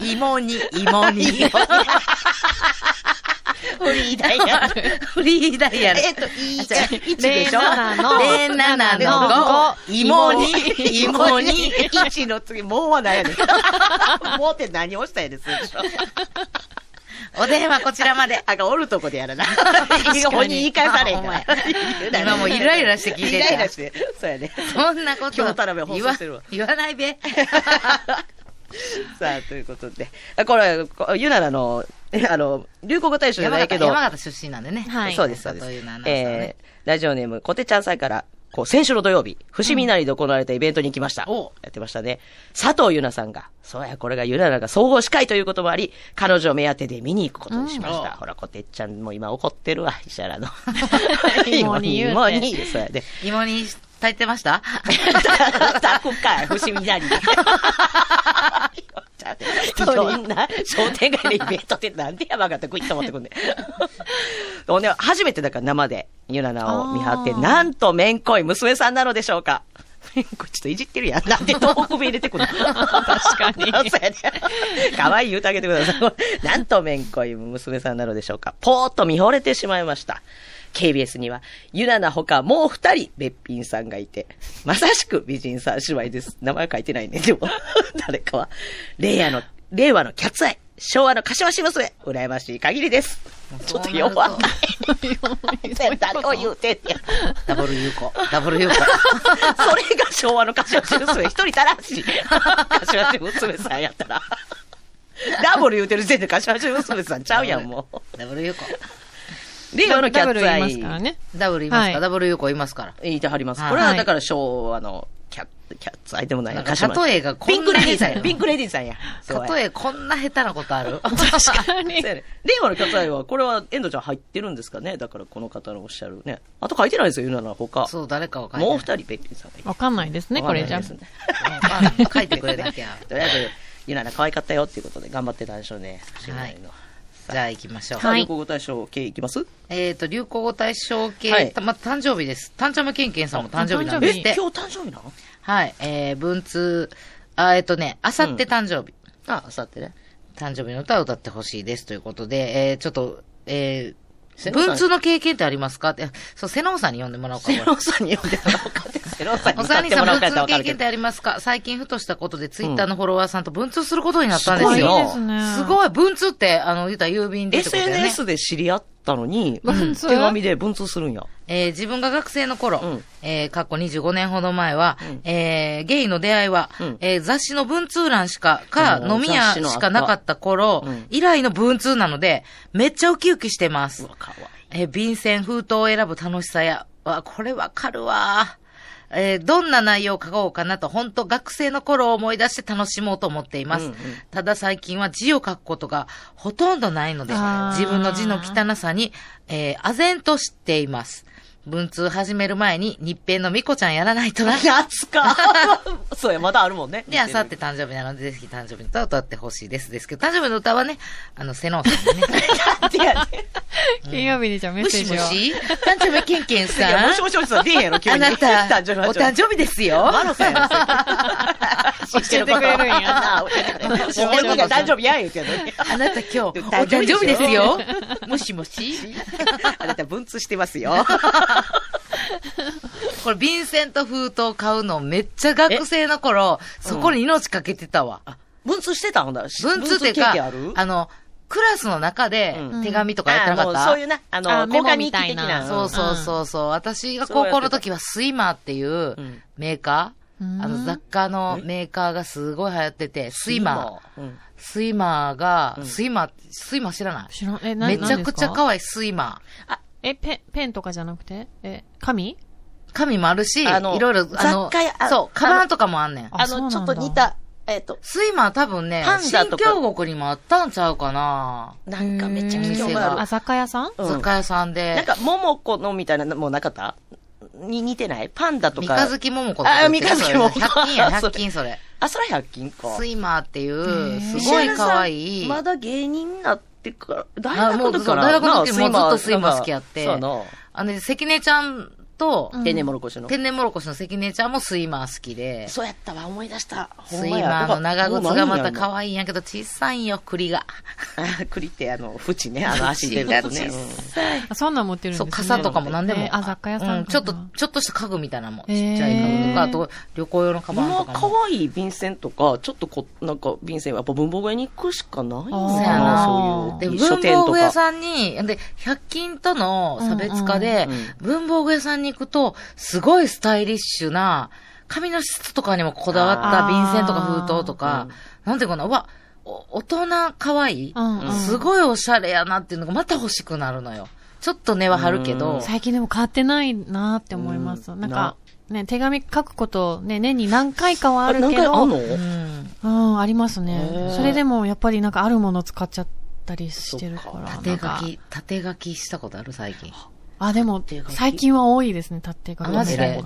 *laughs* い。芋に、芋に。*laughs* フリーダイヤル。フリーダイヤル。えっと、いい、あじゃあ1でしょ？07の。07の。5、芋に、芋に、1の次、もうはないやね。ん。もうって何をしたんやです？お電話こちらまで。あがおるとこでやらな。*laughs* 本人言い返されへんから。*laughs* 今もうイライラして聞いてたイライラして。そうやね。そんなこと今日田辺放言わ送してるわ言わないべ。*laughs* さあ、ということで。あこれ、こゆならの、あの、流行語大賞じゃないけど、山形出身なんでね。はいそうです、そうです。えー、ラジオネーム、こてちゃんさんから、こう、先週の土曜日、伏見なりで行われたイベントに行きました。おやってましたね。佐藤ゆなさんが、そうや、これがゆならが総合司会ということもあり、彼女目当てで見に行くことにしました。うんほら、こてっちゃんも今怒ってるわ、石原の。*laughs* 芋に言うて *laughs* 芋に、そうやで。芋に炊いてました？炊くかい、伏見なりで。そんな商店街でイベントってなんで山形食いって思ってくんねん。初めてだから生でゆななを見張って、なんとめんこい娘さんなのでしょうか。めんこいちょっといじってるやん。なんで東北弁入れてくるの？確かにそうやね。可愛い言うてあげてください。なんとめんこい娘さんなのでしょうか。ぽーっと見惚れてしまいました。KBS には、ゆななほかもう二人、べっぴんさんがいて、まさしく美人さん姉妹です。名前書いてないね。でも、*laughs* 誰かは、令和の、令和のキャッツアイ、昭和の柏し娘、羨ましい限りです。ちょっと弱い。*laughs* 誰を言うてんねん。ダブル有効。ダブル有効。それが昭和の柏し娘、一人足らんし。柏し娘さんやったら。ダブル言うてる時点で柏し娘さんちゃうやん、もう。ダブル有効。令和のキャッツアイ。ダブル言いますからね。ダブル言いますか、はいダブル有効言いますから。言いてはります。はいこれはだから昭和のキャッキャッツアイでもないな例えがこピンクんなレディーさんや。ピンクレディーさんや。例えこんな下手なことある確かに *laughs* 令和のキャッツアイは、これは、遠藤ちゃん入ってるんですかね？だからこの方のおっしゃるね。あと書いてないですよ、言うなら他。そう、誰かを書いて。もう二人、ベッキーさんがいて。わかんないですね、これじゃねうん *laughs* 書いてくれなきゃ。*laughs* とりあえず、ゆなな可愛かったよっていうことで頑張ってたんでしょうね。はいのじゃあ行きましょう。はい流行語大賞系いきます？えっ、と、流行語大賞系、はいたま、誕生日です。誕生日ケンケンさんも誕生日なんですって。え今日誕生日なの？はい。えー、文通、あ、えっ、とね、あさって誕生日。あ、あさってね。誕生日の歌を歌ってほしいですということで、えー、ちょっと、えー、文通の経験ってありますか？って、そう、瀬能さんに呼んでもらおうか。これセロさんに呼んでもらおうかって。*laughs* セロさんにお歌って三人さん、もらおうかって文通のわかるけど。経験ってありますか最近ふとしたことで、ツイッターのフォロワーさんと文通することになったんですすごいですね。すごい、文通って、あの、言ったら郵便で。SNS で知り合ったのに、文通手紙で文通するんや。えー自分が学生の頃、うん。えー、過去25年ほど前は、うん。えーゲイの出会いは、うん。えー雑誌の文通欄しか、か、うん。飲み屋しかなかった頃、うん。以来の文通なので、めっちゃウキウキしてます。えー便箋、封筒を選ぶ楽しさや、わ、これわかるわ。えーどんな内容を書こうかなと、本当学生の頃を思い出して楽しもうと思っています。うんうんただ最近は字を書くことがほとんどないので自分の字の汚さに、えー、唖然としています。文通始める前に日編のみこちゃんやらないとな。夏か。*laughs* そうや、まだあるもんね。で、あさって誕生日なので、ぜひ誕生日の歌を歌ってほしいです。ですけど、誕生日の歌はね、あの、瀬能さんにね。*laughs* *laughs* 金曜日にじゃあメッもセージを。しもし誕生日ケンケンさんもしもしもしさん、出えへんやろ、急に。あなた、誕生日お誕生日ですよ。マロさん教えてくれるんや俺もが誕生日やん言うてんのに。あなた今日、お誕生日ですよ。もしもしあなた文通してますよ。*laughs* これ、便箋と封筒買うのめっちゃ学生の頃、そこに命かけてたわ。文通してたほんだ。ら。文通っていうかあの、クラスの中でうん。手紙とかやってなかあもうった、そういうな、あの、あメモ交換日記みたいな的な。そう。そうそうそう。私が高校の時はスイマーっていううんメーカー、うん。あの雑貨のメーカーがすごい流行ってて、スイマー。ー。うん。スイマーが、うん。スイマー、スイマー知らない？知らん、え、なめちゃくちゃわ可愛いスイマー。え、ペン、ペンとかじゃなくて？え、紙？紙もあるし、あのいろいろ、あの雑貨や、あそう、カバンとかもあんねん。あの、ちょそうなんだ。っと似た、えっと、スイマー多分ね、パンダとか。新京国にもあったんちゃうかな。なんかめっちゃへー貴重なあ、雑貨屋さん？うん。雑貨屋さんで。なんか、桃子のみたいなのもなかった？に似てない？パンダと三か。日月桃子あ三日月桃子。100均や、*laughs* それ100均それ。あ、それ100均か。スイマーっていへう、ー。すごい可愛い。まだ芸人になってから、大学の時から大学の時なもずっとスイマー好きやってそうやな。あのね、関根ちゃんと、うん天然もろこしの。天然もろこしの関根ちゃんもスイマー好きで、そうやったわ、思い出した。ほスイマーの長靴がまた可い愛いんやけど、小さいんよ、栗が。い。*laughs* 栗ってあの、縁ね、あの足出るやつね。あそんなん持ってるんですそう、ね。傘とかも何でも。えーあ、雑貨屋さんうん、ちょっと、ちょっとした家具みたいなのも。ちっちゃい家具とか、あと、旅行用のカバン今、とかも。可愛い便箋とか、ちょっとこ、なんか便箋はやっぱ文房具屋に行くしかないのあーかな、そうで、いう書文。房具屋さんに、で、100均との差別化で、うんうん文房具屋さんに行くと、すごいスタイリッシュな、紙の質とかにもこだわった便箋とか封筒とか、なんていうかな、うわ、お大人可愛い、うん。うん。すごいおしゃれやなっていうのがまた欲しくなるのよ。ちょっと値は張るけど、最近でも変わってないなって思います。うん。なんか、ね、手紙書くこと、ね、年に何回かはあるけど、何回あんの？うん。うん、ありますへねー。それでもやっぱりなんかあるもの使っちゃったりしてるから。縦書なんか。き、縦書きしたことある？最近。あ、でも最近は多いですね、縦書き。あマジで？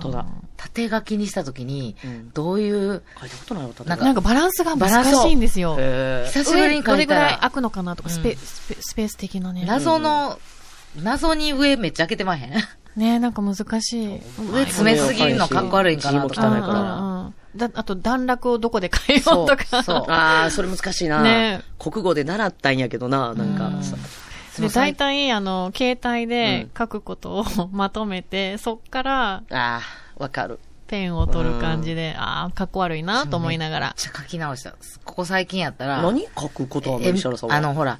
縦書きにしたときにうん、どういう、書いたことないわ、なんかなんかバランスが難しいんですよ。久しぶりに書どれぐらい開くのかなとか、スペ、うんスペスペース的なね。謎の、謎に上めっちゃ開けてまへん？*laughs* ねなんか難しい。上詰めすぎるのかっこ悪いんかなとか。汚いからだあと段落をどこで変えよそううとか。そう。ああ、それ難しいな。ね国語で習ったんやけどな、なんか。で、大体、あの、携帯うでん書くことをまとめて、*laughs* そっからああ、わかる。ペンを取る感じで、ああ、かっこ悪いなと思いながらめっ。ちゃ書き直した。ここ最近やったら、何書くことあるえの石原さんは。あの、ほら、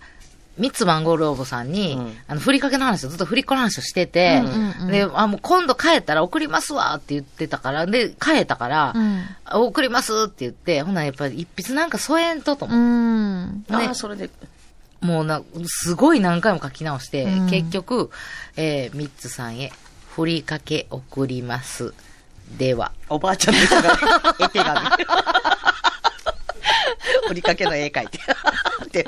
三つ番号ローブさんに、うんあの、振りかけの話をずっと振りっ子の話をしてて、うんうんうんで、あ、もう今度帰ったら送りますわって言ってたから、で、帰ったから、うん。あ送りますって言って、ほな、やっぱり一筆なんか添えんととう思って、ん。あねあ、それで。もうな、すごい何回も書き直して、うん結局、えー、ミッツさんへ、振りかけ送ります。では。おばあちゃんの人が、絵手紙。振りかけの絵描いて。*laughs* で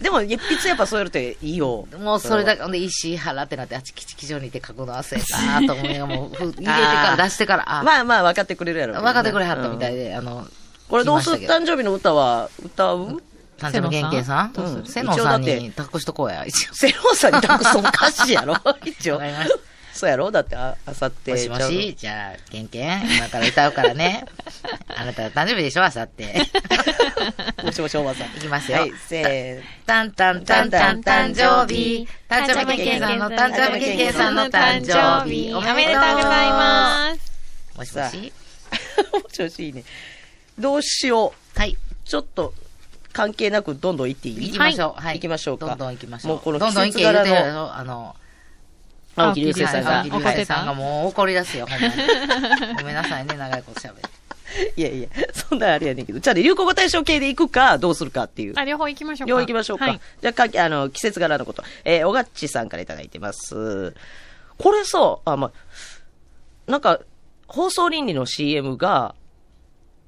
でも、一筆やっぱそうやるといいよ。もうそれだけ、で、石原ってなって、あっちキチキチにいて書くの忘れたと思いながら、もう、ふ入れてから、出してから、あ、まあまあ、分かってくれるやろ。分かってくれはったみたいうんで、あの、これどうする？誕生日の歌は、歌う？誕生日の原型さん？瀬野さんに託しとこうや、一応。*laughs* セロさんに託すおかしいやろ？一応。そうやろ？だって、あ、あさって。もしもし、じゃあ、ケンケン、今から歌うからね。*laughs* あなた誕生日でしょ、あさって。もしもし、おばさん。いきますよはい、せタンタンタンタン誕生日。誕生日ケンケンさんの誕生日ケンケンさんの誕生日。おおめでとうございます。もしもし？ー。*laughs* もしもしいいね。どうしよう。はい。ちょっと、関係なくどんどん行っていい？行きましょう。はい。行きましょうかどんどん行きましょう。もうこの季節柄のあの、青木流星さんが青木。流星さんがもう怒り出すよ、ほんまに。*laughs* ごめんなさいね、長いこと喋って。*laughs* いやいや、そんなあれやねんけど。じゃあね、流行語大賞系で行くか、どうするかっていう。あ、両方行きましょうか。両方行きましょうか。はいじゃああの、季節柄のこと。えー、おがっちさんからいただいてます。これさ、あ、まあ、なんか、放送倫理の CM が、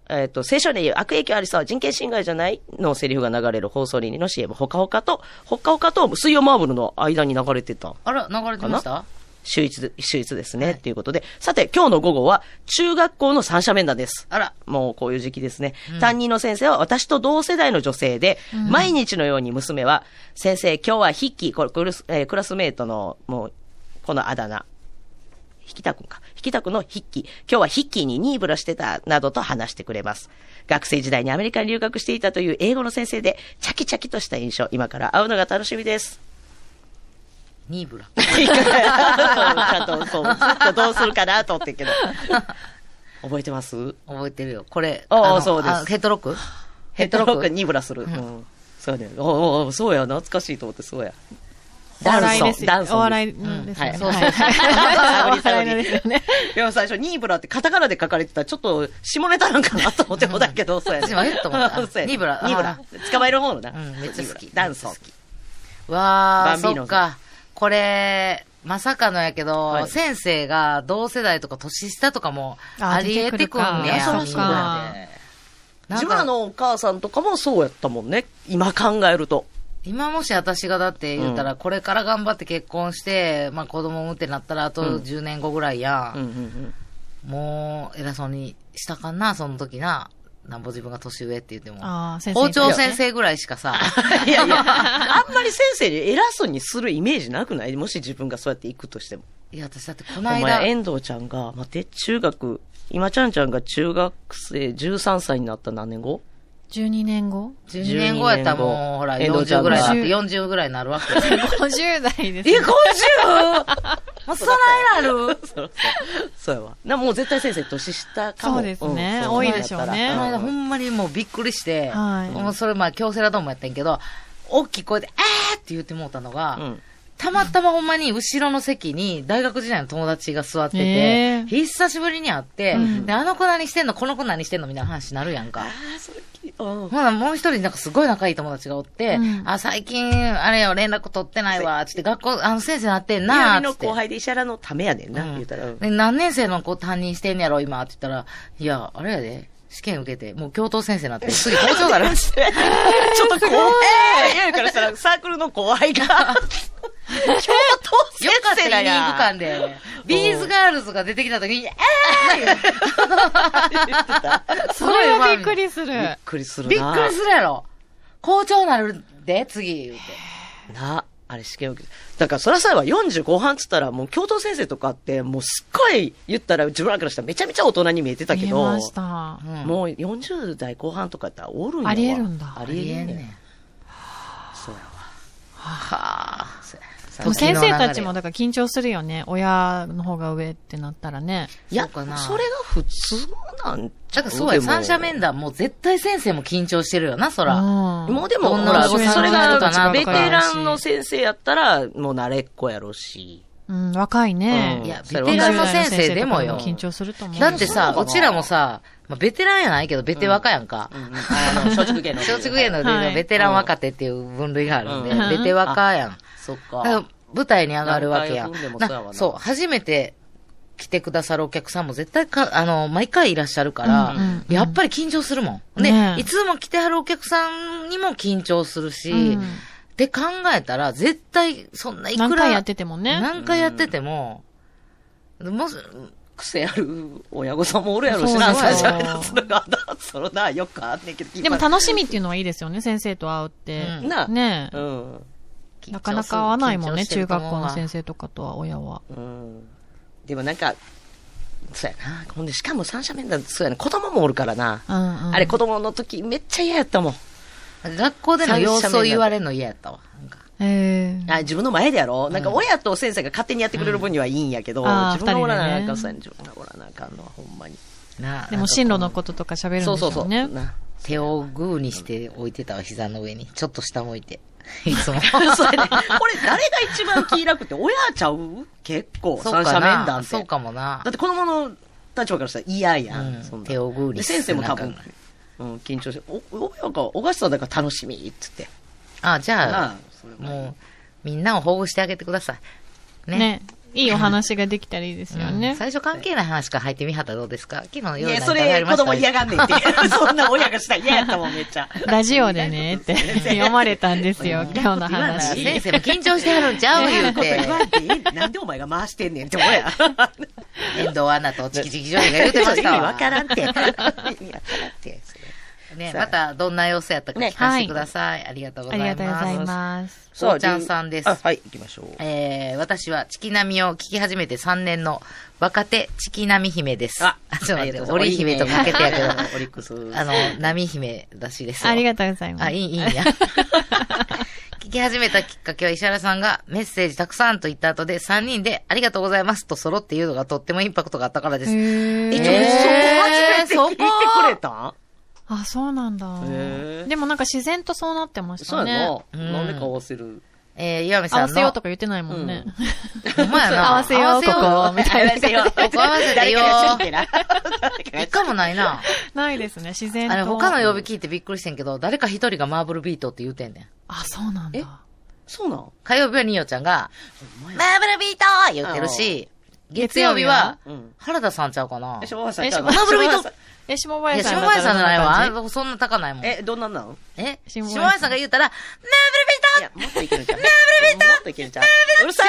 えっ、と、青少年に悪影響ありそう、人権侵害じゃないのセリフが流れる放送倫理の CM、ほかほかと、ほかほかと水曜マーブルの間に流れてた。あら、流れてました？秀逸で、秀逸ですね。っていうことで。さて、今日の午後は、中学校の三者面談です。あら、もうこういう時期ですね。担任の先生は私と同世代の女性で、毎日のように娘は、先生、今日は筆記、これえークラスメイトの、もう、このあだ名。引きたくんか。引きたくの筆記。今日は筆記にニーブラしてた、などと話してくれます。学生時代にアメリカに留学していたという英語の先生で、チャキチャキとした印象。今から会うのが楽しみです。ニーブラ。ちゃんと、そう、ずっとどうするかなと思ってんけど。覚えてます？覚えてるよ。これ、ああのそうですあヘッドロック？ヘッドロックにブラする。うん。そうね。おおおそうや、懐かしいと思って、そうや。お笑いですダンソン。お笑いですはい。よね。そうそう。はいサボりサボお笑いのりですよね。いや、最初、ニーブラってカタカナで書かれてたら、ちょっと、下ネタなんかなと思ってもだけど、そうやね。私もえっと思ったニーブラニーブラ。捕まえる方のな。うんめっちゃ好きダンソン。わー、そっか。これ、まさかのやけど、はい先生が同世代とか年下とかもああり得てくんねや。出てくるかみんなでなん自分のお母さんとかもそうやったもんね。今考えると。今もし私がだって言ったら、これから頑張って結婚して、まあ子供産むってなったらあとうん10年後ぐらいや。もう、偉そうにしたかんな、その時な。なんぼ自分が年上って言っても。ああ、先生。校長先生ぐらいしかさ、いやいや、*laughs* あんまり先生に偉そうにするイメージなくない？もし自分がそうやって行くとしても。いや、私だってこおの間前、、遠藤ちゃんが、待って、中学、今ちゃんちゃんが中学生13歳になった何年後？12年後？12年後やったらもう、ほら、遠藤ちゃ40んがぐらいになって、40ぐらいになるわけよ。?50 代です、え、ね。50! *laughs* もうそないなる？そうそう。そうやわ。な、もう絶対先生年下かも。そうですねん多いでしょうねこの間んほんまにもうびっくりして、はいもうそれまあ京セラドームやったんやけど、大きい声で、えーって言ってもうたのが、うん。たまたまほんまに後ろの席に大学時代の友達が座ってて、えー久しぶりに会って、うんで、あの子何してんの？この子何してんの？みたいな話になるやんか。ああ、それ。ほな、もう一人なんかすごい仲いい友達がおって、うんあ、最近、あれよ、連絡取ってないわ、つって、学校、あの、先生なってんな、つって。後輩で石原のためやねんな、うん言うたら。何年生の子担任してんねやろ、今、って言ったら、いや、あれやで、試験受けて、もう教頭先生になって、次校長になるんです *laughs* ちょっと後輩、いやからしたらサークルの後輩が、教頭よ先かったよ、生だやリーグ館で。ビーズガールズが出てきた時に、えー *laughs* それはびっくりする。びっくりするびっな。くりするやろ。校長になるで、次、言うて。な、あれ試験受けだからそらそうやわ、40後半っつったらもう教頭先生とかってもうすっごい言ったら自分らからしたらめちゃめちゃ大人に見えてたけど、見えました。うんもう40代後半とかやったらおるんやわありえるんだあありえんねん。りえんねん。そうやわ。はぁ。でも先生たちもだから緊張するよね。親の方が上ってなったらね。いや、そうかなそれが普通なんちゃう？だからそうや、三者面談も絶対先生も緊張してるよな、そら。うんもうでも、どんなほら、お子さんそれがいるかな？が、ベテランの先生やったら、もう慣れっこやろうし。うん、若いね。うんいや、ベテランの先生でもよ。緊張すると思う。だってさ、そうちらもさ、まあ、ベテランやないけど、ベテ若やんか。あの、松竹芸能。松竹芸能ではいベテラン若手っていう分類があるんで、うんベテ若やん。そっだか。舞台に上がるわけやそうそう、初めて来てくださるお客さんも絶対か、あの、毎回いらっしゃるから、うんうんうんやっぱり緊張するもん。で、ねえいつも来てはるお客さんにも緊張するし、うんって考えたら、絶対、そんないくら。何回やっててもね。何回やってても、もし、癖ある親御さんもおるやろうしな、最よ初それが、それな、よくあんねんけど。でも楽しみっていうのはいいですよね、先生と会うって。うんな、ねえう。ん。なかなか会わないもんね、中学校の先生とかとは、親は。うん。でもなんか、そうやな。ほんで、しかも三者面談、そうやな。子供もおるからな。うんうん。あれ、子供の時めっちゃ嫌やったもん。学校での様子を言われるの嫌やったわ。なんかええあ自分の前でやろ？なんか親と先生が勝手にやってくれる分にはいいんやけど、うん自分がおらなあかん、そうやね自分がおらなあかんのはほんまに。なあでも進路のこととか喋るんでしょそうそうそう。ね。な手をグーにして置いてたわ、膝の上に。ちょっと下向いて。いつも。*laughs* そうやね。これ誰が一番気楽って親ちゃう？結構、そう三者か面談って。なそうかもなだっ。て子供の立場からしたら嫌やん。うん手をグーにで先生も多分うん、緊張して、お、親が、小笠さんだから楽しみっつって。あ、じゃなあもう、みんなを保護してあげてください。ね。ね。いいお話ができたらいいですようんね。最初関係ない話から入ってみはったらどうですか？昨日の夜いや、何それ子供嫌がんねんって。*laughs* そんな親がしたら嫌やったもん、めっちゃ。*laughs* ラジオでね、って読まれたんですよ、今日の話。先生も緊張してはるんちゃう？言うて言。わ *laughs* なんでお前が回してんねんって思うや。遠藤アナとチキチキジョニーが言うてました意味わ。わからんって。意味わからんって。ね、またどんな様子やったか聞かせてください。ありがとうごあざいます。りがとうございます。そうおちゃんさんですあ、はい、行きましょう。えー、私はチキナミを聞き始めて3年の若手チキナミ姫です。あ *laughs* ちょっと待って、織姫とかけてやけど、オリックス。あの、ナミ姫らしいですよ。ありがとうございます。あ、いい、いいんや。*laughs* 聞き始めたきっかけは石原さんがメッセージたくさんと言った後で3人でありがとうございますと揃って言うのがとってもインパクトがあったからです。へえ、ーちょ、そこ初めて聞いてくれた？んあ、そうなんだでもなんか自然とそうなってましたね。そうやな。うんなんでか合わせる？えー、岩見合さんの？わせようとか言ってないもんね。ほんまやな。*laughs* 合わせよう、ここ、みたいな。合わせてよ誰かが知ってな一回もないな。ないですね、自然と。あれ、他の曜日聞いてびっくりしてんけど、誰か一人がマーブルビートって言うてんねん。あ、そうなんえ？だ。そうなん？火曜日はニオちゃんが、マーブルビート言ってるし、月曜日は、うん。原田さんちゃうかなえ、マーブルビート下村さんえ、下いや、林さん下林さんじゃないわ。ああそんな高ないもん。え、え、どんなんなん。下下林林さんが言ったら、マーいや、もっといけるんちゃう？もっといけるんちゃう？うるさい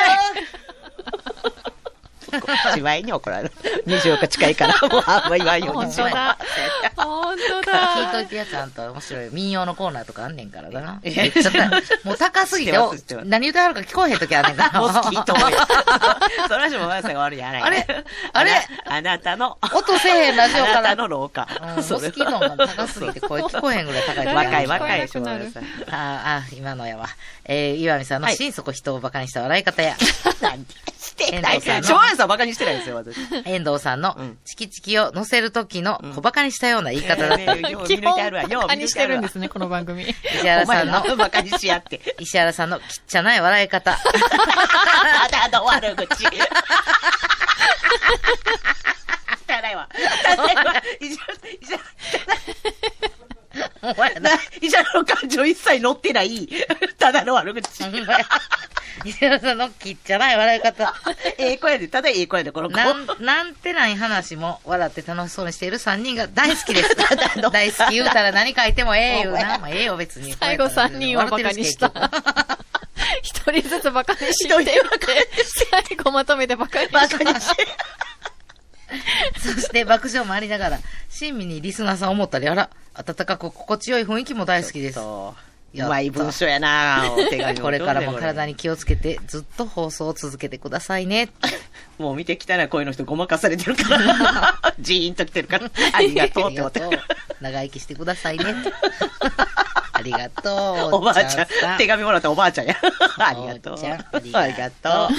芝居に怒られる。24日近いから、もうあんま言わんように本当だ。本当だ。聞いといてや、ちゃんと面白い。民謡のコーナーとかあんねんからな。いやめっちもう高すぎて、何言ってはるか聞こえへんときあんねんから。モスキートもや。そらしもまやさんが悪いやないあれあれあなたの、音せえへんラジオからあなたの廊下。うんモスキートが高すぎて声聞こえへんぐらい高い若い若いああ、今のやわ。えー、岩見さんのはい心底人を馬鹿にした笑い方や、何してない。しょうやさんバカにしてないですよ、私。*laughs* 遠藤さんのうんチキチキを乗せる時の小馬鹿にしたような言い方だったり、よう *laughs* 基見抜いてあるわ本、ようバカにしてるんですね。ね、この番組。石原さんのバカにしやって。*laughs* 石原さんのきっちゃない笑い方。ただの悪口。ただいわ。ただいわ。医者、医者、お前な医者の感情一切乗ってない、*laughs* ただの悪口。石原さんのきっちゃない笑い方。*laughs* ええ子やで、ただええ子やで、この子。なん、なんてない話も笑って楽しそうにしている3人が大好きです。*laughs* 大好き言うたら何書いてもええ言うな。まあ、ええよ別に。最後3人をバカにした。一人ずつバカにしてって、最後まとめてバカにした。バカにして。*laughs* そして爆笑もありながら、親身にリスナーさんを思ったり、あら、温かく心地よい雰囲気も大好きです。そう。まい文章やなお手紙 *laughs* これからも体に。に気をつけて、ずっと放送を続けてくださいね。*laughs* もう見てきたら声の人ごまかされてるから。ジーンと来てるから。ありがとうって思ってありがとう長生きしてくださいね。ありがとう。*laughs* おばあちゃんさ。手紙もらったおばあちゃんや。*laughs* ありがとう。おーちゃん *laughs* ありがと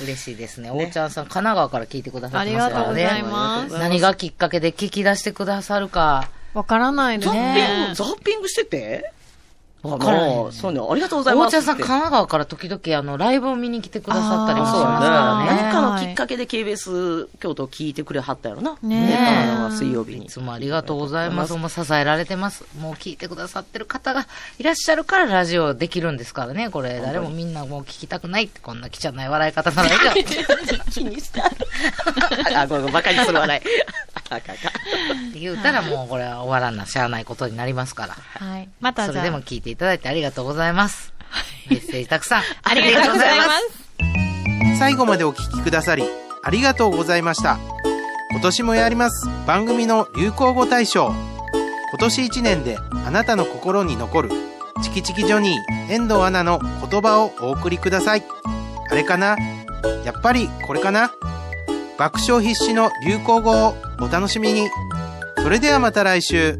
う。嬉しいですね。おーちゃんさん、神奈川から聞いてくださありってますからね。がとうございます。何がきっかけで聞き出してくださるか。わからないですザッピンねグ、。ザッピングしてて？わからそうね、ありがとうございますって。おーちゃんさん、神奈川から時々、あの、ライブを見に来てくださったりもしそうます。からね。何かのきっかけで KBS 京都を聞いてくれはったやろな。ねえ神奈川水曜日にい。つもありがとうございます。もう支えられてます。もう聞いてくださってる方がいらっしゃるからラジオできるんですからね、これ。誰もみんなもう聞きたくないって、こんな汚い笑い方ならいいよ。気にした。あ、ごめんバカにする笑い。あか言うたらもうこれは終わらんな、しゃあないことになりますから。はい。またじゃあ。それでも聞いていただいてありがとうございます。メッセージたくさん。*laughs* ありがとうございます。最後までお聞きくださりありがとうございました。今年もやります。番組の流行語大賞。今年1年であなたの心に残るチキチキジョニー遠藤アナの言葉をお送りください。あれかな？やっぱりこれかな？爆笑必至の流行語をお楽しみに。それではまた来週